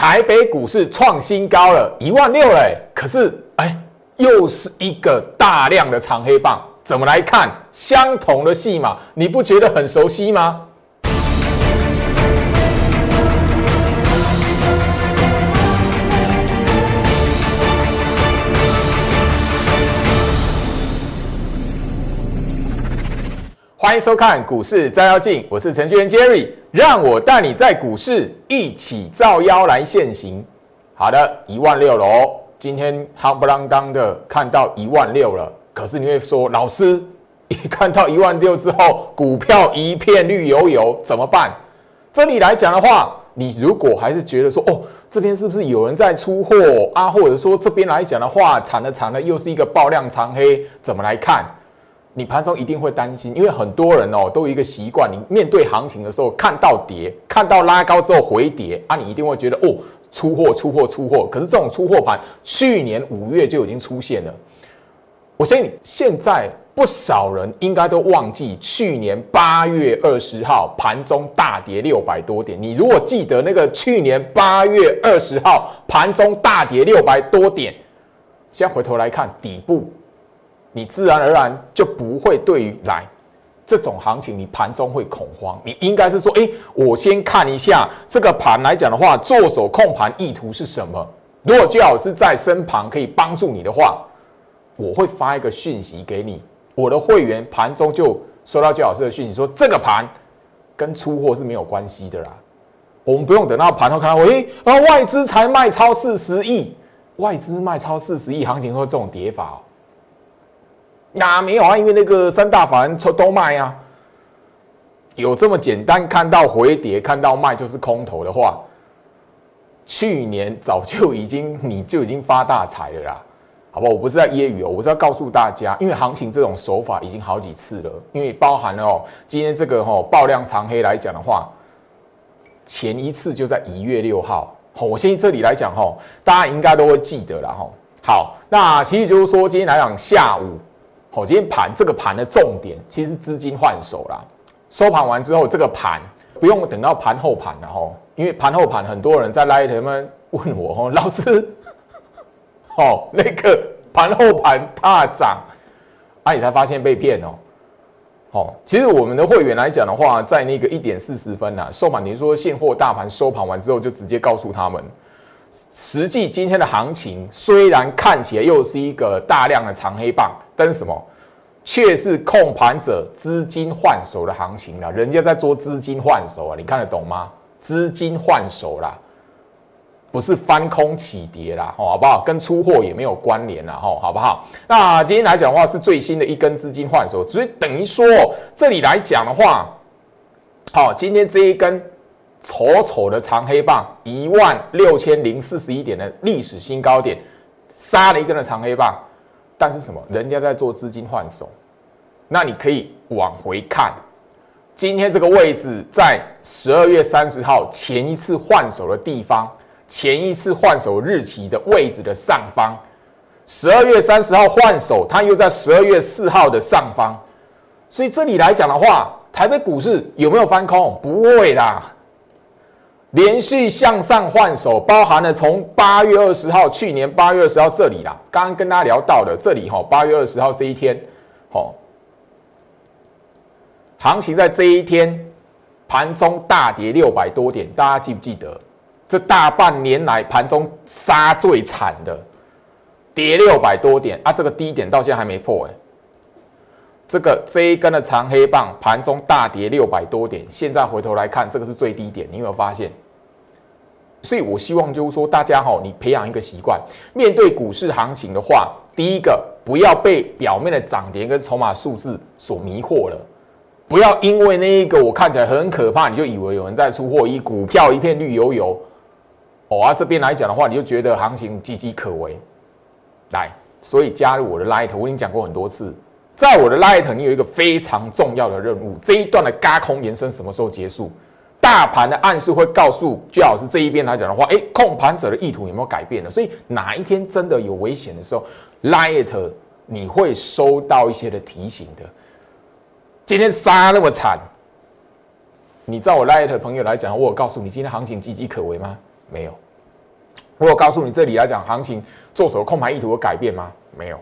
台北股市创新高了，一万六嘞。可是，哎，又是一个大量的长黑棒，怎么来看？相同的戏码，你不觉得很熟悉吗？欢迎收看股市照妖镜，我是程序员 Jerry，让我带你在股市一起照妖来现行。好的，一万六喽，今天夯不啷当的看到一万六了，可是你会说，老师一看到一万六之后，股票一片绿油油，怎么办？这里来讲的话，你如果还是觉得说，哦，这边是不是有人在出货啊？或者说这边来讲的话，惨了惨了，又是一个爆量长黑，怎么来看？你盘中一定会担心，因为很多人哦都有一个习惯，你面对行情的时候，看到跌，看到拉高之后回跌啊，你一定会觉得哦出货出货出货。可是这种出货盘，去年五月就已经出现了。我相信现在不少人应该都忘记去年八月二十号盘中大跌六百多点。你如果记得那个去年八月二十号盘中大跌六百多点，现在回头来看底部。你自然而然就不会对于来这种行情，你盘中会恐慌。你应该是说，哎，我先看一下这个盘来讲的话，做手控盘意图是什么？如果最好是在身旁可以帮助你的话，我会发一个讯息给你。我的会员盘中就收到最老师的讯息，说这个盘跟出货是没有关系的啦。我们不用等到盘后看到，哎，啊，外资才卖超四十亿，外资卖超四十亿，行情会这种跌法哦。那没有啊？因为那个三大法人都都卖啊，有这么简单？看到回跌，看到卖就是空头的话，去年早就已经你就已经发大财了啦，好不好？我不是在揶揄哦，我是要告诉大家，因为行情这种手法已经好几次了，因为包含了哦，今天这个哦爆量长黑来讲的话，前一次就在一月六号，我相信这里来讲哈，大家应该都会记得了哈。好，那其实就是说今天来讲下午。好，今天盘这个盘的重点其实资金换手啦。收盘完之后，这个盘不用等到盘后盘了哈，因为盘后盘很多人在拉他们问我哈，老师，哦，那个盘后盘大涨，啊，你才发现被骗哦。好，其实我们的会员来讲的话，在那个一点四十分呐，收盘，你说现货大盘收盘完之后，就直接告诉他们。实际今天的行情虽然看起来又是一个大量的长黑棒，但是什么，却是控盘者资金换手的行情了。人家在做资金换手啊，你看得懂吗？资金换手啦，不是翻空起跌啦，好不好？跟出货也没有关联啦，吼，好不好？那今天来讲的话，是最新的一根资金换手，所以等于说这里来讲的话，好，今天这一根。丑丑的长黑棒，一万六千零四十一点的历史新高点，杀了一根的长黑棒。但是什么？人家在做资金换手，那你可以往回看，今天这个位置在十二月三十号前一次换手的地方，前一次换手日期的位置的上方。十二月三十号换手，它又在十二月四号的上方。所以这里来讲的话，台北股市有没有翻空？不会啦。连续向上换手，包含了从八月二十号，去年八月二十号这里啦，刚刚跟大家聊到的这里哈，八月二十号这一天，好，行情在这一天盘中大跌六百多点，大家记不记得？这大半年来盘中杀最惨的，跌六百多点啊，这个低点到现在还没破哎，这个这一根的长黑棒盘中大跌六百多点，现在回头来看，这个是最低点，你有没有发现？所以我希望就是说，大家哈，你培养一个习惯，面对股市行情的话，第一个不要被表面的涨跌跟筹码数字所迷惑了，不要因为那一个我看起来很可怕，你就以为有人在出货，一股票一片绿油油，哦啊，这边来讲的话，你就觉得行情岌岌可危。来，所以加入我的 Light，我已经讲过很多次，在我的 Light，你有一个非常重要的任务，这一段的嘎空延伸什么时候结束？大盘的暗示会告诉最好是这一边来讲的话，哎，控盘者的意图有没有改变呢？所以哪一天真的有危险的时候，Light 你会收到一些的提醒的。今天杀那么惨，你知道我 Light 朋友来讲，我有告诉你今天行情岌岌可危吗？没有，我有告诉你这里来讲行情做手控盘意图有改变吗？没有。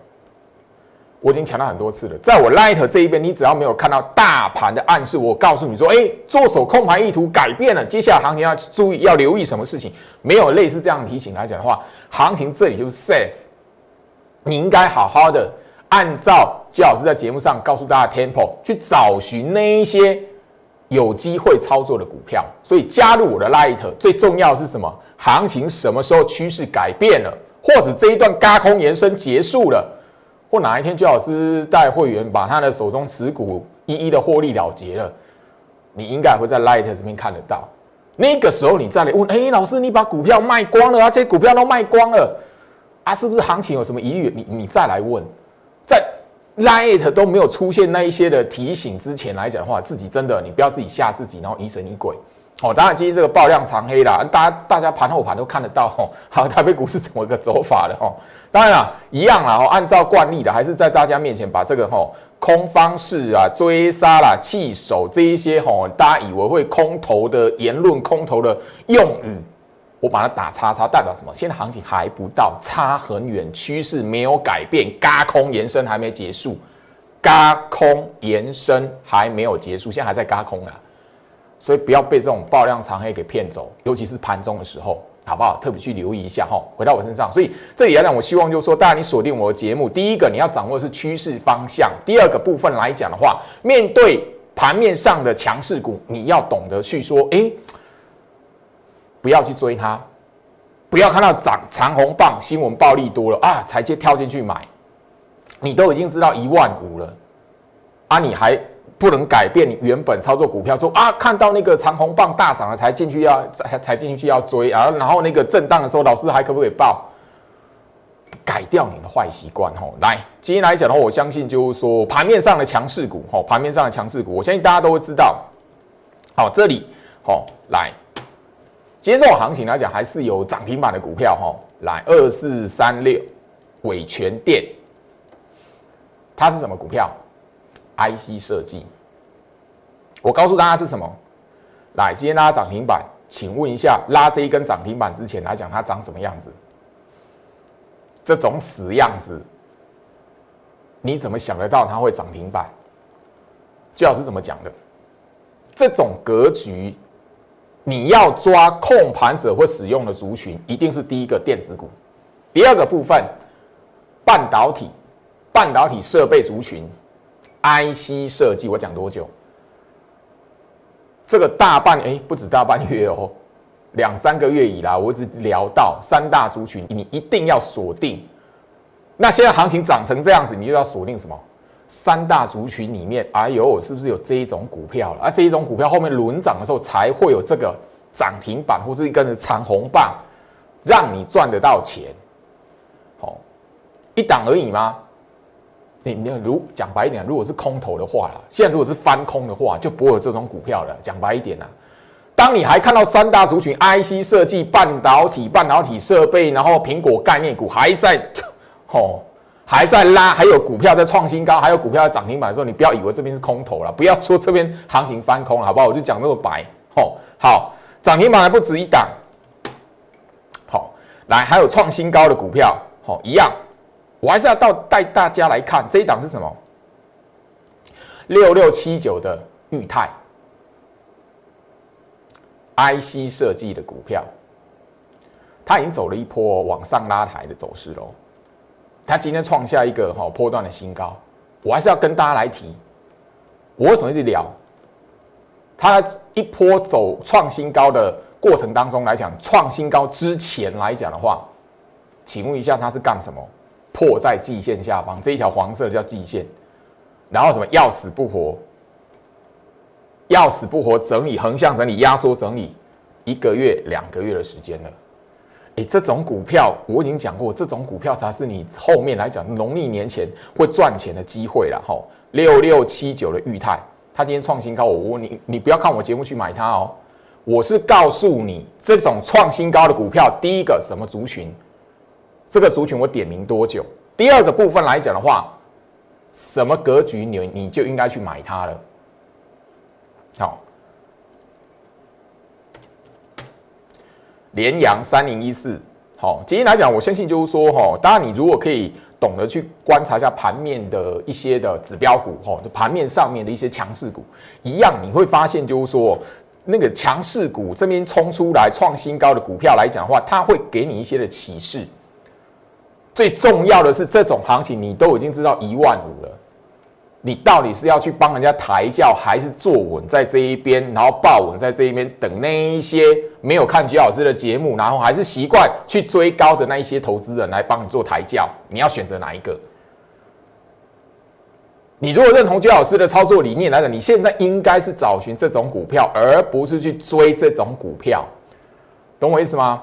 我已经强调很多次了，在我 Light 这一边，你只要没有看到大盘的暗示，我告诉你说，哎，做手控盘意图改变了，接下来行情要注意，要留意什么事情？没有类似这样的提醒来讲的话，行情这里就是 safe，你应该好好的按照最老师在节目上告诉大家 tempo 去找寻那一些有机会操作的股票。所以加入我的 Light，最重要是什么？行情什么时候趋势改变了，或者这一段嘎空延伸结束了？或哪一天，最老师带会员把他的手中持股一一的获利了结了，你应该会在 Light 这边看得到。那个时候你再来问，哎，老师，你把股票卖光了啊？这些股票都卖光了啊？是不是行情有什么疑虑？你你再来问，在 Light 都没有出现那一些的提醒之前来讲的话，自己真的你不要自己吓自己，然后疑神疑鬼。哦，当然今天这个爆量长黑啦，大家大家盘后盘都看得到吼。好，台北股市怎么一个走法的吼？当然啦，一样啦，哦，按照惯例的，还是在大家面前把这个吼空方式啊、追杀啦、弃守这一些吼，大家以为会空头的言论、空头的用语，我把它打叉叉，代表什么？现在行情还不到，差很远，趋势没有改变，嘎空延伸还没结束，嘎空延伸还没有结束，现在还在嘎空啦。所以不要被这种爆量长黑给骗走，尤其是盘中的时候，好不好？特别去留意一下哈。回到我身上，所以这里要让，我希望就是说，当然你锁定我的节目，第一个你要掌握是趋势方向，第二个部分来讲的话，面对盘面上的强势股，你要懂得去说，哎，不要去追它，不要看到涨长红棒新闻暴利多了啊，才接跳进去买，你都已经知道一万五了啊，你还。不能改变你原本操作股票，说啊，看到那个长红棒大涨了才进去要才才进去要追啊，然后那个震荡的时候，老师还可不可以报？改掉你的坏习惯吼。来，今天来讲的话，我相信就是说盘面上的强势股吼，盘面上的强势股，我相信大家都会知道。好，这里吼来，今天这种行情来讲，还是有涨停板的股票吼。来，二四三六伟全电，它是什么股票？IC 设计，我告诉大家是什么？来，今天拉涨停板，请问一下，拉这一根涨停板之前来讲，它长什么样子？这种死样子，你怎么想得到它会涨停板？最好是怎么讲的？这种格局，你要抓控盘者或使用的族群，一定是第一个电子股，第二个部分半导体、半导体设备族群。IC 设计，我讲多久？这个大半哎，不止大半月哦，两三个月以来，我一直聊到三大族群，你一定要锁定。那现在行情涨成这样子，你就要锁定什么？三大族群里面，哎呦，是不是有这一种股票了？而这一种股票后面轮涨的时候，才会有这个涨停板或者一根长红棒，让你赚得到钱。好，一档而已吗？你你如讲白一点，如果是空头的话啦，现在如果是翻空的话，就不会有这种股票了。讲白一点啦，当你还看到三大族群 IC 设计、半导体、半导体设备，然后苹果概念股还在，吼还在拉，还有股票在创新高，还有股票在涨停板的时候，你不要以为这边是空头了，不要说这边行情翻空了，好不好？我就讲那么白，吼好，涨停板还不止一档，好来还有创新高的股票，好一样。我还是要到带大家来看这一档是什么？六六七九的裕泰，IC 设计的股票，它已经走了一波往上拉抬的走势喽。它今天创下一个哈波段的新高，我还是要跟大家来提。我为什么一直聊？它一波走创新高的过程当中来讲，创新高之前来讲的话，请问一下，它是干什么？破在季线下方，这一条黄色的叫季线，然后什么要死不活，要死不活整理横向整理压缩整理一个月两个月的时间了，哎，这种股票我已经讲过，这种股票才是你后面来讲农历年前会赚钱的机会了哈。六六七九的裕泰，它今天创新高，我问你，你不要看我节目去买它哦，我是告诉你这种创新高的股票，第一个什么族群？这个族群我点名多久？第二个部分来讲的话，什么格局你你就应该去买它了。好，联阳三零一四好，今天来讲，我相信就是说，哈，当然你如果可以懂得去观察一下盘面的一些的指标股，哈，盘面上面的一些强势股，一样你会发现就是说，那个强势股这边冲出来创新高的股票来讲的话，它会给你一些的启示。最重要的是，这种行情你都已经知道一万五了。你到底是要去帮人家抬轿，还是坐稳在这一边，然后抱稳在这一边，等那一些没有看鞠老师的节目，然后还是习惯去追高的那一些投资人来帮你做抬轿？你要选择哪一个？你如果认同居老师的操作理念来讲，你现在应该是找寻这种股票，而不是去追这种股票，懂我意思吗？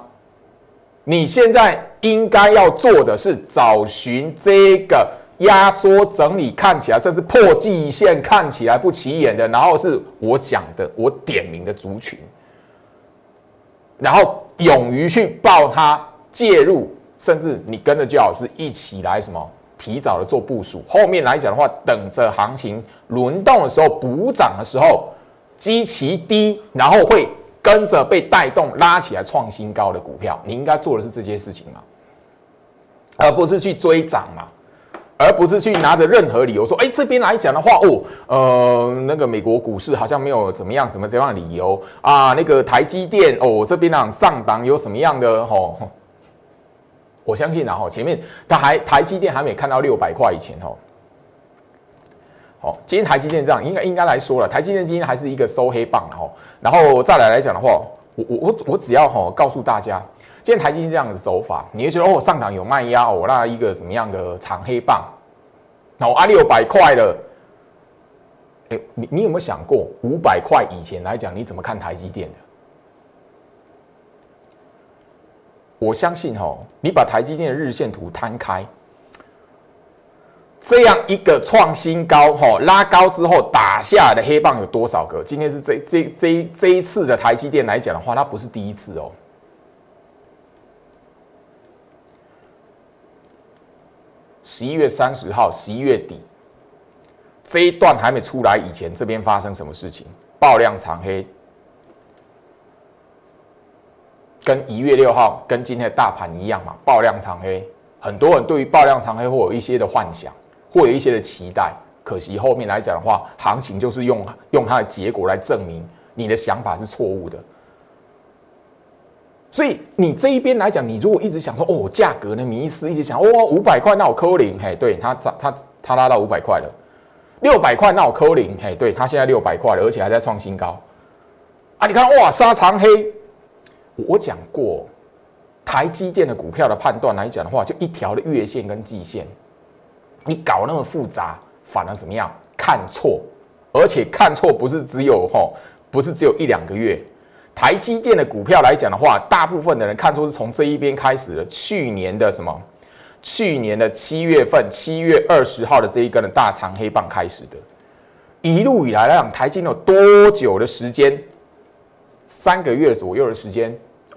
你现在应该要做的是找寻这个。压缩整理看起来甚至破季线看起来不起眼的，然后是我讲的我点名的族群，然后勇于去报它介入，甚至你跟着就老师一起来什么提早的做部署。后面来讲的话，等着行情轮动的时候补涨的时候，基期低，然后会跟着被带动拉起来创新高的股票，你应该做的是这些事情嘛，而不是去追涨嘛。而不是去拿着任何理由说，哎，这边来讲的话，哦，呃，那个美国股市好像没有怎么样，怎么怎样的理由啊？那个台积电，哦，这边呢上档有什么样的？吼，我相信然后前面他还台积电还没看到六百块以前，吼，好，今天台积电这样，应该应该来说了，台积电今天还是一个收黑棒，吼，然后再来来讲的话，我我我我只要哈告诉大家。今天台积电这样的走法，你会觉得哦，上档有卖压哦，那一个什么样的长黑棒？那我阿六百块了，哎，你你有没有想过五百块以前来讲，你怎么看台积电的？我相信哦，你把台积电的日线图摊开，这样一个创新高哈，拉高之后打下来的黑棒有多少个？今天是这这这这一次的台积电来讲的话，它不是第一次哦。十一月三十号，十一月底这一段还没出来以前，这边发生什么事情？爆量长黑，跟一月六号跟今天的大盘一样嘛？爆量长黑，很多人对于爆量长黑会有一些的幻想，会有一些的期待。可惜后面来讲的话，行情就是用用它的结果来证明你的想法是错误的。所以你这一边来讲，你如果一直想说哦，价格呢迷失，一直想哦，五百块那我扣零，嘿，对它涨，它它拉到五百块了，六百块那我扣零，嘿，对它现在六百块了，而且还在创新高啊！你看哇，杀长黑，我讲过，台积电的股票的判断来讲的话，就一条的月线跟季线，你搞那么复杂，反而怎么样？看错，而且看错不是只有吼，不是只有一两个月。台积电的股票来讲的话，大部分的人看出是从这一边开始的。去年的什么？去年的七月份，七月二十号的这一根的大长黑棒开始的。一路以来来讲，台积电有多久的时间？三个月左右的时间，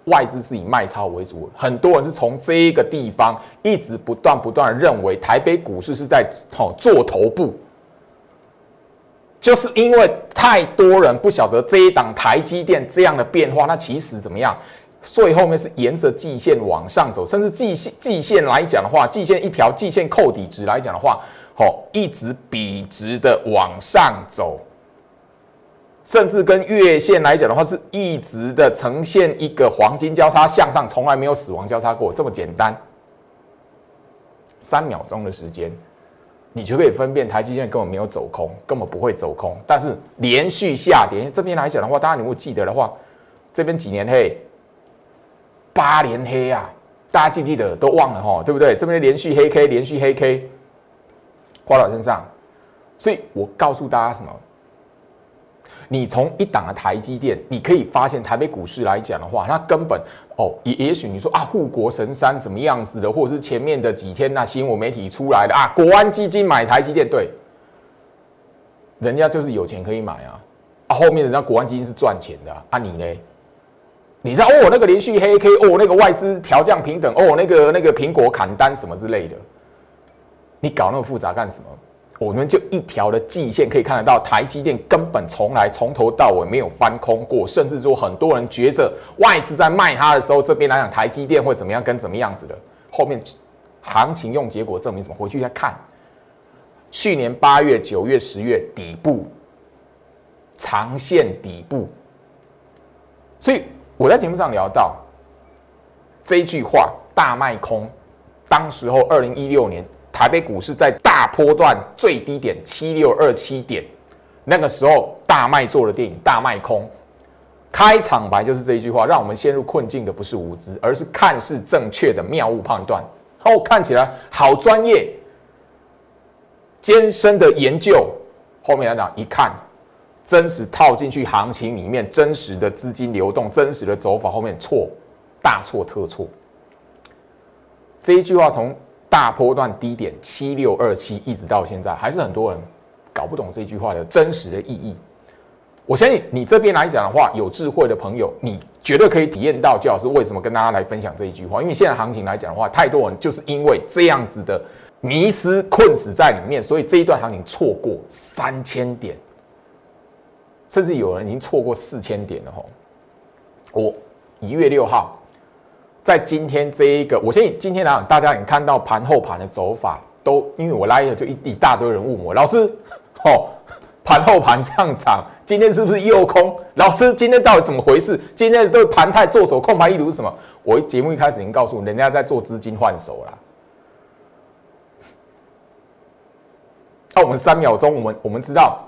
外资是以卖超为主。很多人是从这一个地方一直不断不断的认为台北股市是在哦做头部。就是因为太多人不晓得这一档台积电这样的变化，那其实怎么样？所以后面是沿着季线往上走，甚至季线季线来讲的话，季线一条季线扣底值来讲的话，哦，一直笔直的往上走，甚至跟月线来讲的话，是一直的呈现一个黄金交叉向上，从来没有死亡交叉过，这么简单，三秒钟的时间。你就可以分辨台积电根本没有走空，根本不会走空，但是连续下跌。这边来讲的话，大家如果记得的话，这边几年黑，八连黑啊，大家记不记得？都忘了哈，对不对？这边连续黑 K，连续黑 K，花到身上。所以我告诉大家什么？你从一档的台积电，你可以发现台北股市来讲的话，那根本哦，也也许你说啊，护国神山什么样子的，或者是前面的几天那新闻媒体出来的啊，国安基金买台积电，对，人家就是有钱可以买啊，啊，后面人家国安基金是赚钱的啊，你呢？你知道哦，那个连续黑 K，哦，那个外资调降平等，哦，那个那个苹果砍单什么之类的，你搞那么复杂干什么？我们就一条的季线可以看得到，台积电根本从来从头到尾没有翻空过，甚至说很多人觉着外资在卖它的时候，这边来讲台积电会怎么样，跟怎么样子的，后面行情用结果证明什么？回去再看，去年八月、九月、十月底部长线底部，所以我在节目上聊到这一句话：大卖空，当时候二零一六年。台北股市在大波段最低点七六二七点，那个时候大卖做的电影大卖空，开场白就是这一句话，让我们陷入困境的不是无知，而是看似正确的谬误判断。哦，看起来好专业，艰深的研究，后面来讲一看，真实套进去行情里面，真实的资金流动，真实的走法，后面错，大错特错。这一句话从。大波段低点七六二七，一直到现在，还是很多人搞不懂这句话的真实的意义。我相信你这边来讲的话，有智慧的朋友，你绝对可以体验到，就老师为什么跟大家来分享这一句话。因为现在行情来讲的话，太多人就是因为这样子的迷失困死在里面，所以这一段行情错过三千点，甚至有人已经错过四千点了。吼，我一月六号。在今天这一个，我相信今天来讲，大家你看到盘后盘的走法，都因为我拉一下就一一大堆人问我，老师，哦，盘后盘这样涨，今天是不是又空？老师，今天到底怎么回事？今天的盘态做手控盘一路是什么？我节目一开始已经告诉人家在做资金换手啦。那我们三秒钟，我们我们知道，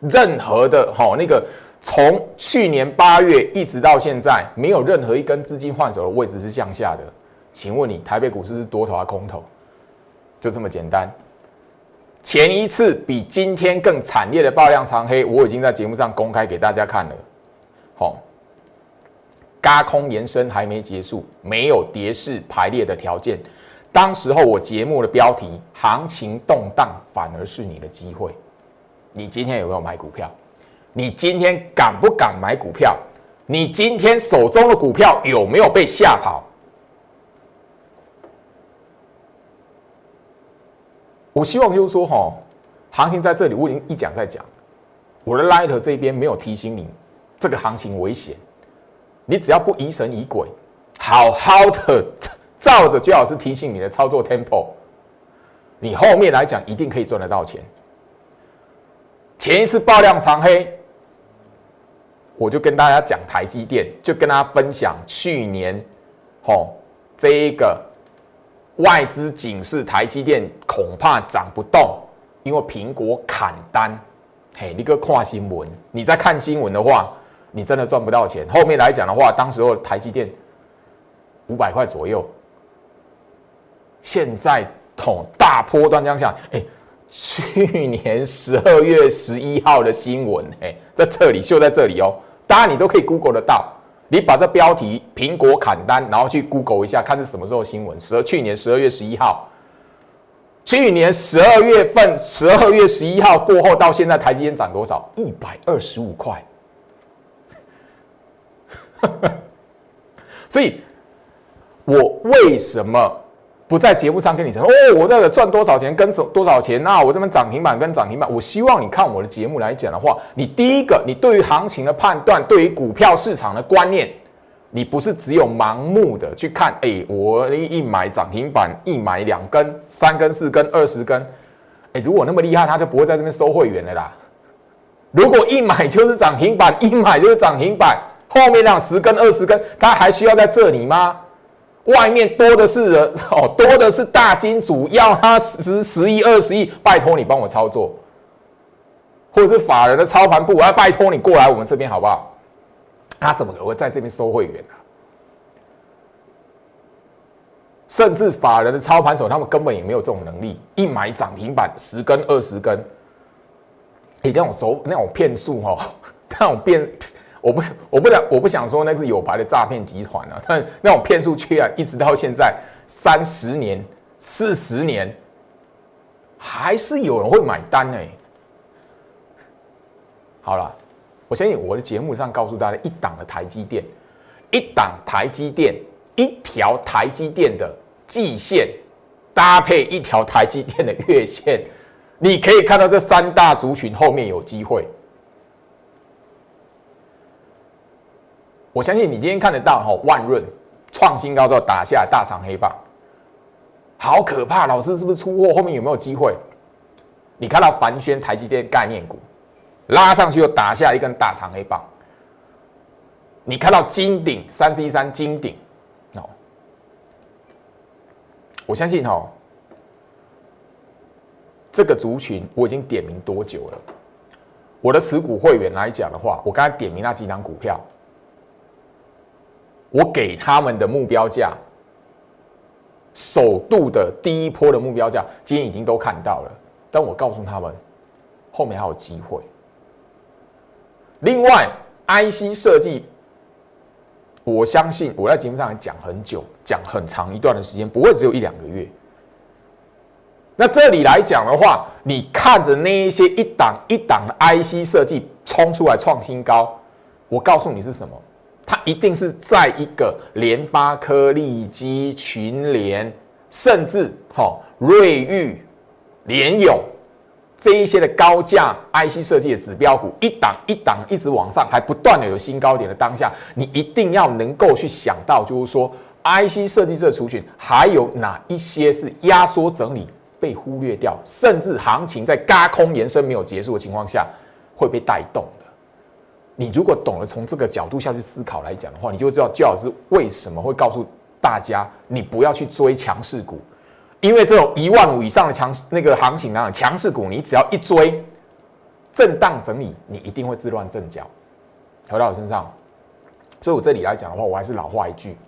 任何的哈那个。从去年八月一直到现在，没有任何一根资金换手的位置是向下的。请问你，台北股市是多头还是空头？就这么简单。前一次比今天更惨烈的爆量长黑，我已经在节目上公开给大家看了。好，嘎空延伸还没结束，没有跌势排列的条件。当时候我节目的标题：行情动荡反而是你的机会。你今天有没有买股票？你今天敢不敢买股票？你今天手中的股票有没有被吓跑？我希望就是说，哈，行情在这里，我已经一讲再讲。我的 Light 这边没有提醒你，这个行情危险。你只要不疑神疑鬼，好好的照着最好是提醒你的操作 Temple，你后面来讲一定可以赚得到钱。前一次爆量长黑。我就跟大家讲台积电，就跟大家分享去年，吼，这一个外资警示台积电恐怕涨不动，因为苹果砍单。嘿，你个看新闻，你在看新闻的话，你真的赚不到钱。后面来讲的话，当时候台积电五百块左右，现在统大波段这样哎，去年十二月十一号的新闻，哎，在这里秀在这里哦。当然，你都可以 Google 得到。你把这标题“苹果砍单”，然后去 Google 一下，看是什么时候新闻。十二去年十二月十一号，去年十二月份十二月十一号过后到现在，台积电涨多少？一百二十五块。所以，我为什么？不在节目上跟你讲哦，我那个赚多少钱跟多少钱那我这边涨停板跟涨停板，我希望你看我的节目来讲的话，你第一个，你对于行情的判断，对于股票市场的观念，你不是只有盲目的去看，哎，我一买涨停板，一买两根、三根、四根、二十根，哎，如果那么厉害，他就不会在这边收会员的啦。如果一买就是涨停板，一买就是涨停板，后面那十根、二十根，他还需要在这里吗？外面多的是人 哦，多的是大金主，要他十十亿、二十亿，拜托你帮我操作，或者是法人的操盘部，我要拜托你过来我们这边好不好？他怎么可能会在这边收会员呢？甚至法人的操盘手，他们根本也没有这种能力，一买涨停板十根、二十根，你那种手那种骗术哦，那种变。我不，我不想，我不想说那是有牌的诈骗集团啊，但那种骗术却啊，一直到现在三十年、四十年，还是有人会买单哎。好了，我相信我的节目上告诉大家，一档的台积电，一档台积电，一条台积电的季线搭配一条台积电的月线，你可以看到这三大族群后面有机会。我相信你今天看得到哈，万润创新高之后打下大长黑棒，好可怕！老师是不是出货？后面有没有机会？你看到凡轩、台积电概念股拉上去又打下一根大长黑棒，你看到金鼎三 C 三金鼎哦，我相信哈，这个族群我已经点名多久了？我的持股会员来讲的话，我刚才点名那几张股票。我给他们的目标价，首度的第一波的目标价，今天已经都看到了。但我告诉他们，后面还有机会。另外，IC 设计，我相信我在节目上讲很久，讲很长一段的时间，不会只有一两个月。那这里来讲的话，你看着那一些一档一档的 IC 设计冲出来创新高，我告诉你是什么？它一定是在一个联发科、利基、群联，甚至哈瑞昱、联友这一些的高价 IC 设计的指标股，一档一档一直往上，还不断的有新高点的当下，你一定要能够去想到，就是说 IC 设计这个族群还有哪一些是压缩整理被忽略掉，甚至行情在嘎空延伸没有结束的情况下会被带动。你如果懂得从这个角度下去思考来讲的话，你就知道焦老师为什么会告诉大家，你不要去追强势股，因为这种一万五以上的强势那个行情啊，强势股你只要一追，震荡整理，你一定会自乱阵脚。回到我身上，所以我这里来讲的话，我还是老话一句，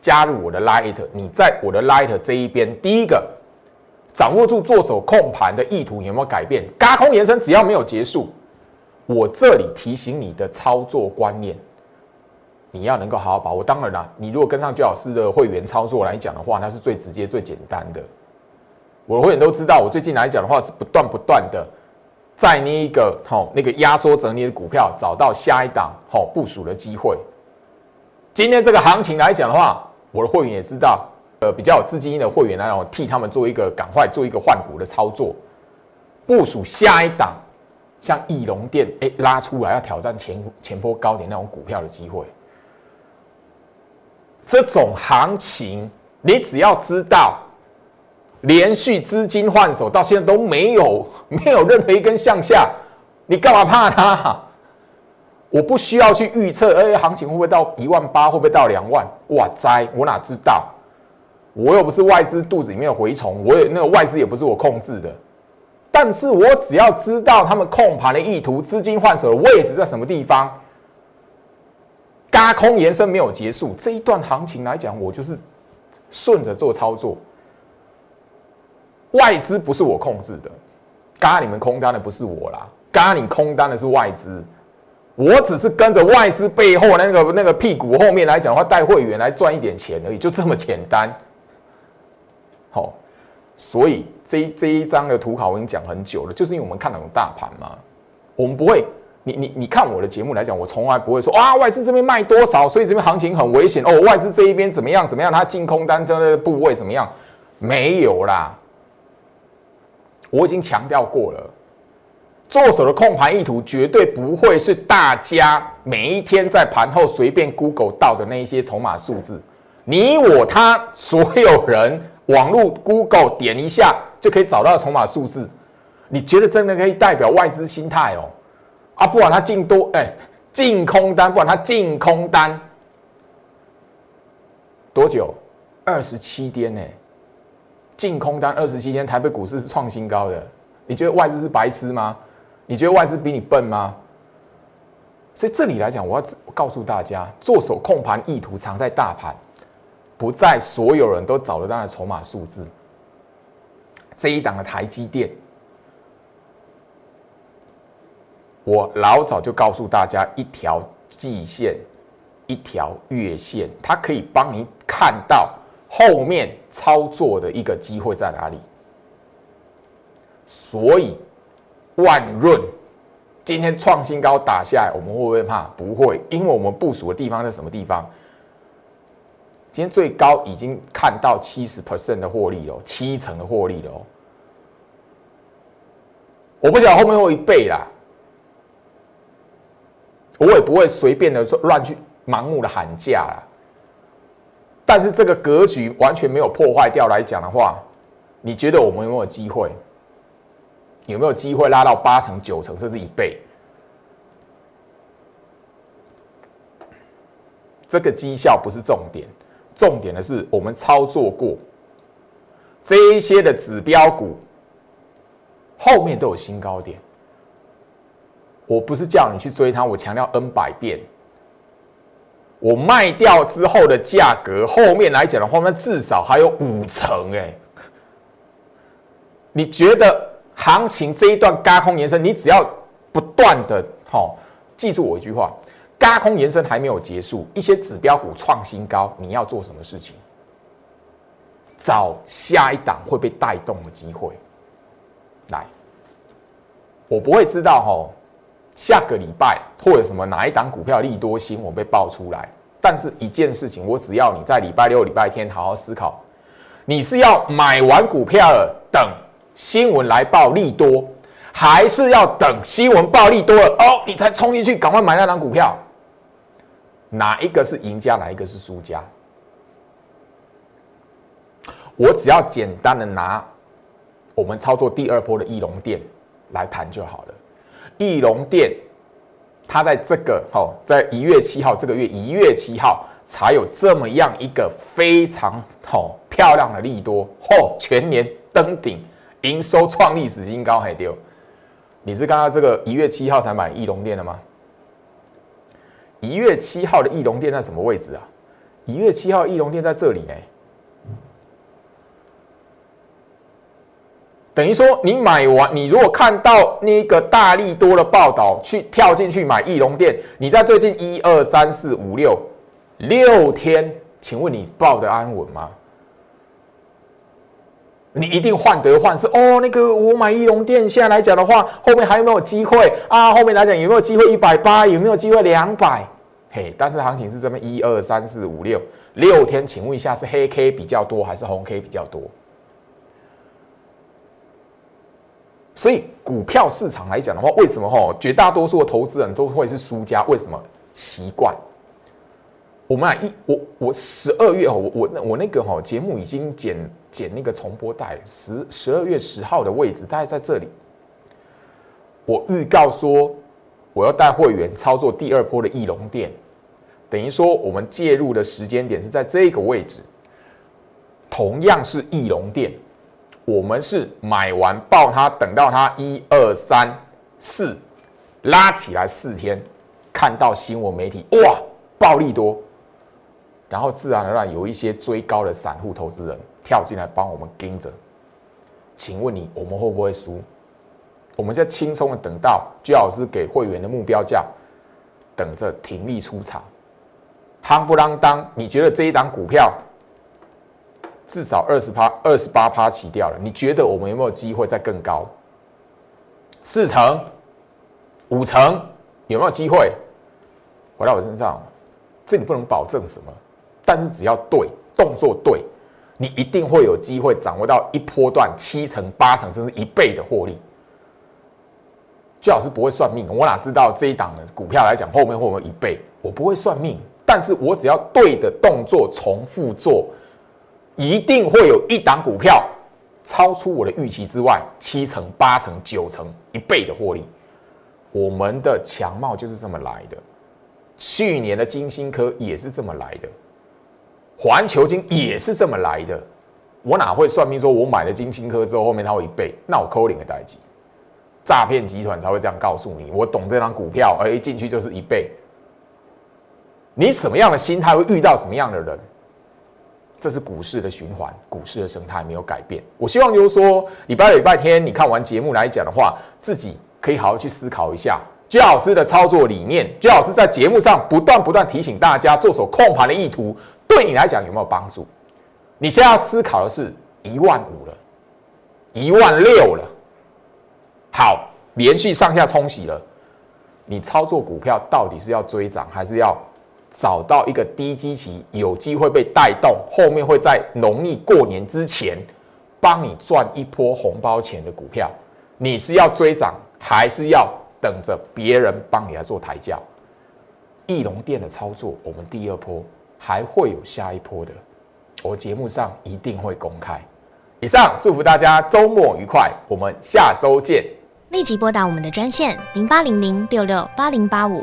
加入我的 Light，你在我的 Light 这一边，第一个掌握住做手控盘的意图有没有改变？嘎空延伸只要没有结束。我这里提醒你的操作观念，你要能够好好把握。当然啦，你如果跟上焦老师的会员操作来讲的话，那是最直接、最简单的。我的会员都知道，我最近来讲的话是不断不断的在那一个好那个压缩整理的股票找到下一档好部署的机会。今天这个行情来讲的话，我的会员也知道，呃，比较有资金的会员来，我替他们做一个赶快做一个换股的操作，部署下一档。像翼龙电哎拉出来要挑战前前波高点那种股票的机会，这种行情你只要知道，连续资金换手到现在都没有没有任何一根向下，你干嘛怕它？我不需要去预测，哎，行情会不会到一万八，会不会到两万？哇塞，我哪知道？我又不是外资肚子里面的蛔虫，我也那个外资也不是我控制的。但是我只要知道他们控盘的意图、资金换手的位置在什么地方，嘎空延伸没有结束，这一段行情来讲，我就是顺着做操作。外资不是我控制的，嘎你们空单的不是我啦，嘎你空单的是外资，我只是跟着外资背后那个那个屁股后面来讲的话，带会员来赚一点钱而已，就这么简单。好。所以这这一张的图考我已经讲很久了，就是因为我们看那种大盘嘛，我们不会，你你你看我的节目来讲，我从来不会说啊外资这边卖多少，所以这边行情很危险哦，外资这一边怎么样怎么样，它净空单的部位怎么样？没有啦，我已经强调过了，做手的控盘意图绝对不会是大家每一天在盘后随便 Google 到的那一些筹码数字，你我他所有人。网络 Google 点一下就可以找到筹码数字，你觉得真的可以代表外资心态哦？啊，不管它进多哎，净空单，不管它进空单多久，二十七天呢？进空单二十七天，台北股市是创新高的。你觉得外资是白痴吗？你觉得外资比你笨吗？所以这里来讲，我要告诉大家，做手控盘意图藏在大盘。不在所有人都找得到的筹码数字，这一档的台积电，我老早就告诉大家，一条季线，一条月线，它可以帮你看到后面操作的一个机会在哪里。所以万润今天创新高打下来，我们会不会怕？不会，因为我们部署的地方在什么地方？今天最高已经看到七十 percent 的获利了，七成的获利了。我不晓得后面会一倍啦，我也不会随便的乱去盲目的喊价啦。但是这个格局完全没有破坏掉来讲的话，你觉得我们有没有机会？有没有机会拉到八成、九成，甚至一倍？这个绩效不是重点，重点的是我们操作过这一些的指标股，后面都有新高点。我不是叫你去追它，我强调 N 百遍。我卖掉之后的价格，后面来讲的话，那至少还有五成哎。你觉得行情这一段高空延伸，你只要不断的哈，记住我一句话。加空延伸还没有结束，一些指标股创新高，你要做什么事情？找下一档会被带动的机会。来，我不会知道哈，下个礼拜或者什么哪一档股票利多新闻被爆出来，但是一件事情，我只要你在礼拜六、礼拜天好好思考，你是要买完股票了等新闻来报利多，还是要等新闻报利多了哦，你才冲进去赶快买那档股票？哪一个是赢家，哪一个是输家？我只要简单的拿我们操作第二波的翼龙店来谈就好了。翼龙店，它在这个哦，在一月七号这个月一月七号才有这么样一个非常哦漂亮的利多哦，全年登顶，营收创历史新高还丢。你是刚刚这个一月七号才买翼龙店的吗？一月七号的翼龙店在什么位置啊？一月七号翼龙店在这里呢。等于说，你买完，你如果看到那个大力多的报道，去跳进去买翼龙店，你在最近一二三四五六六天，请问你报的安稳吗？你一定患得患失哦。那个我买翼龙店，现在来讲的话，后面还有没有机会啊？后面来讲有没有机会一百八？有没有机会两百？嘿，但是行情是这么一二三四五六六天，请问一下是黑 K 比较多还是红 K 比较多？所以股票市场来讲的话，为什么哈绝大多数的投资人都会是输家？为什么？习惯。我们啊一我我十二月哦，我我那我那个哈节目已经剪剪那个重播带，十十二月十号的位置大概在这里。我预告说我要带会员操作第二波的翼龙店。等于说，我们介入的时间点是在这个位置，同样是翼龙店，我们是买完报它，等到它一二三四拉起来四天，看到新闻媒体哇暴利多，然后自然而然有一些追高的散户投资人跳进来帮我们盯着，请问你我们会不会输？我们在轻松的等到居老师给会员的目标价，等着停利出场。夯不啷当，你觉得这一档股票至少二十趴、二十八趴起掉了？你觉得我们有没有机会再更高？四成、五成有没有机会回到我身上？这你不能保证什么，但是只要对动作对，你一定会有机会掌握到一波段七成、八成甚至一倍的获利。最好是不会算命，我哪知道这一档的股票来讲后面会不会一倍？我不会算命。但是我只要对的动作重复做，一定会有一档股票超出我的预期之外，七成、八成、九成、一倍的获利。我们的强貌就是这么来的，去年的金星科也是这么来的，环球金也是这么来的。我哪会算命说，我买了金星科之后，后面它会一倍？那我扣零的代级，诈骗集团才会这样告诉你。我懂这张股票，而一进去就是一倍。你什么样的心态会遇到什么样的人？这是股市的循环，股市的生态没有改变。我希望就是说，礼拜六、礼拜天你看完节目来讲的话，自己可以好好去思考一下，居老师的操作理念。居老师在节目上不断不断提醒大家，做手控盘的意图，对你来讲有没有帮助？你现在要思考的是一万五了，一万六了，好，连续上下冲洗了，你操作股票到底是要追涨还是要？找到一个低基期有机会被带动，后面会在农历过年之前帮你赚一波红包钱的股票，你是要追涨，还是要等着别人帮你来做抬轿？翼龙店的操作，我们第二波还会有下一波的，我节目上一定会公开。以上祝福大家周末愉快，我们下周见。立即拨打我们的专线零八零零六六八零八五